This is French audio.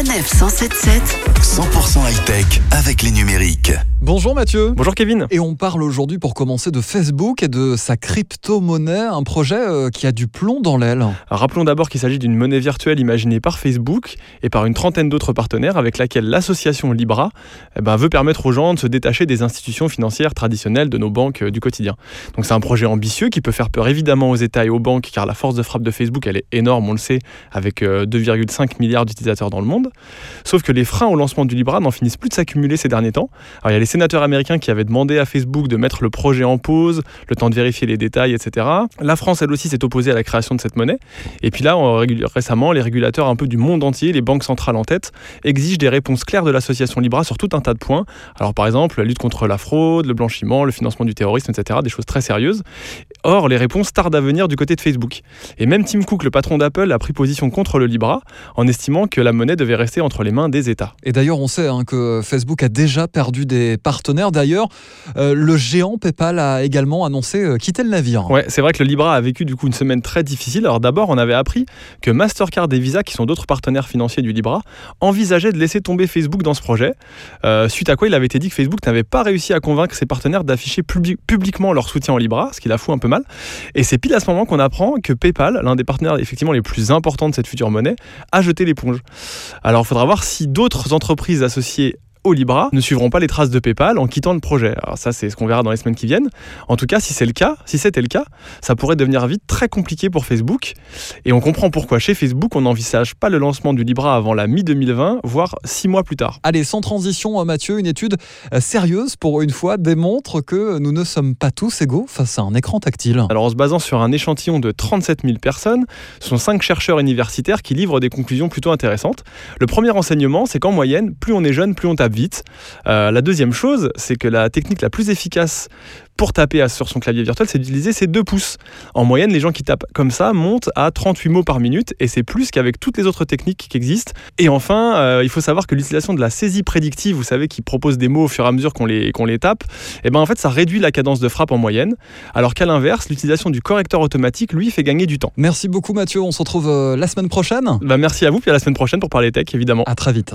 Sanef 177 100% high-tech avec les numériques. Bonjour Mathieu. Bonjour Kevin. Et on parle aujourd'hui pour commencer de Facebook et de sa crypto-monnaie, un projet euh, qui a du plomb dans l'aile. Rappelons d'abord qu'il s'agit d'une monnaie virtuelle imaginée par Facebook et par une trentaine d'autres partenaires avec laquelle l'association Libra eh ben, veut permettre aux gens de se détacher des institutions financières traditionnelles de nos banques euh, du quotidien. Donc c'est un projet ambitieux qui peut faire peur évidemment aux États et aux banques car la force de frappe de Facebook elle est énorme, on le sait, avec 2,5 euh, milliards d'utilisateurs dans le monde. Sauf que les freins au lancement du Libra n'en finissent plus de s'accumuler ces derniers temps. Alors il y a les sénateurs américains qui avaient demandé à Facebook de mettre le projet en pause, le temps de vérifier les détails, etc. La France, elle aussi, s'est opposée à la création de cette monnaie. Et puis là, récemment, les régulateurs un peu du monde entier, les banques centrales en tête, exigent des réponses claires de l'association Libra sur tout un tas de points. Alors par exemple, la lutte contre la fraude, le blanchiment, le financement du terrorisme, etc. Des choses très sérieuses. Or, les réponses tardent à venir du côté de Facebook. Et même Tim Cook, le patron d'Apple, a pris position contre le Libra en estimant que la monnaie devait rester entre les mains des États. Et d'ailleurs, on sait hein, que Facebook a déjà perdu des partenaires. D'ailleurs, euh, le géant PayPal a également annoncé euh, quitter le navire. Ouais, c'est vrai que le Libra a vécu du coup une semaine très difficile. Alors d'abord, on avait appris que Mastercard et Visa, qui sont d'autres partenaires financiers du Libra, envisageaient de laisser tomber Facebook dans ce projet. Euh, suite à quoi il avait été dit que Facebook n'avait pas réussi à convaincre ses partenaires d'afficher publiquement leur soutien au Libra, ce qui la fout un peu mal. Et c'est pile à ce moment qu'on apprend que PayPal, l'un des partenaires effectivement les plus importants de cette future monnaie, a jeté l'éponge. Alors il faudra voir si d'autres entreprises associées au Libra ne suivront pas les traces de PayPal en quittant le projet. Alors ça, c'est ce qu'on verra dans les semaines qui viennent. En tout cas, si c'est le cas, si c'était le cas, ça pourrait devenir vite très compliqué pour Facebook. Et on comprend pourquoi chez Facebook, on n'envisage pas le lancement du Libra avant la mi-2020, voire six mois plus tard. Allez, sans transition, euh, Mathieu, une étude euh, sérieuse pour une fois démontre que nous ne sommes pas tous égaux face à un écran tactile. Alors en se basant sur un échantillon de 37 000 personnes, ce sont cinq chercheurs universitaires qui livrent des conclusions plutôt intéressantes. Le premier enseignement, c'est qu'en moyenne, plus on est jeune, plus on tape vite. Euh, la deuxième chose, c'est que la technique la plus efficace pour taper sur son clavier virtuel, c'est d'utiliser ses deux pouces. En moyenne, les gens qui tapent comme ça montent à 38 mots par minute et c'est plus qu'avec toutes les autres techniques qui existent. Et enfin, euh, il faut savoir que l'utilisation de la saisie prédictive, vous savez, qui propose des mots au fur et à mesure qu'on les, qu'on les tape, et eh ben en fait, ça réduit la cadence de frappe en moyenne. Alors qu'à l'inverse, l'utilisation du correcteur automatique, lui, fait gagner du temps. Merci beaucoup Mathieu, on se retrouve euh, la semaine prochaine. Bah, merci à vous, puis à la semaine prochaine pour parler tech, évidemment. À très vite.